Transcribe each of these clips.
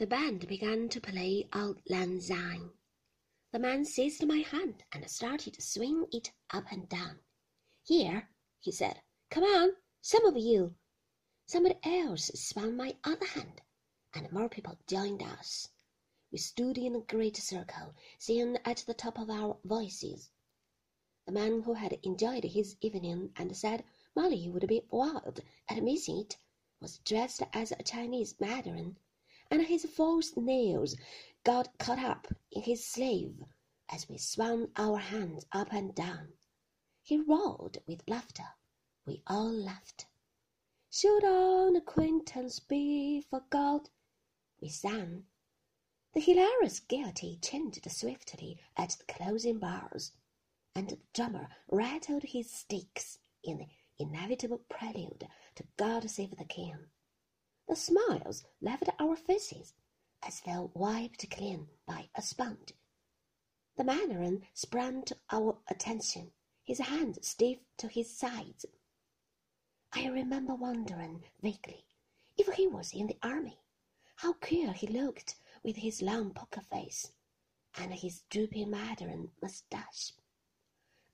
The band began to play Auld Lang Syne. The man seized my hand and started to swing it up and down. Here, he said, come on, some of you. Somebody else swung my other hand, and more people joined us. We stood in a great circle, singing at the top of our voices. The man who had enjoyed his evening and said Molly would be wild at missing it was dressed as a Chinese mandarin and his false nails got caught up in his sleeve as we swung our hands up and down. He roared with laughter. We all laughed. Should all acquaintance be forgot? We sang. The hilarious gaiety changed swiftly at the closing bars, and the drummer rattled his sticks in the inevitable prelude to God Save the King. The smiles left our faces as though wiped clean by a sponge. The Mandarin sprang to our attention, his hands stiff to his sides. I remember wondering vaguely if he was in the army. How queer he looked with his long poker face and his drooping Mandarin moustache.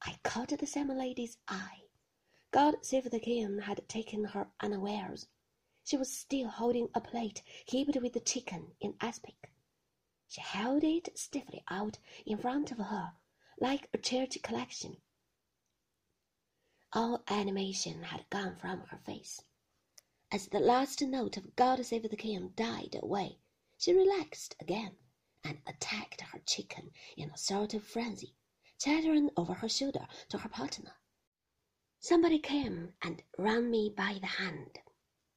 I caught the same lady's eye. God save the king had taken her unawares. She was still holding a plate heaped with the chicken in aspic. She held it stiffly out in front of her, like a church collection. All animation had gone from her face. As the last note of God Save the King died away, she relaxed again and attacked her chicken in a sort of frenzy, chattering over her shoulder to her partner. Somebody came and ran me by the hand.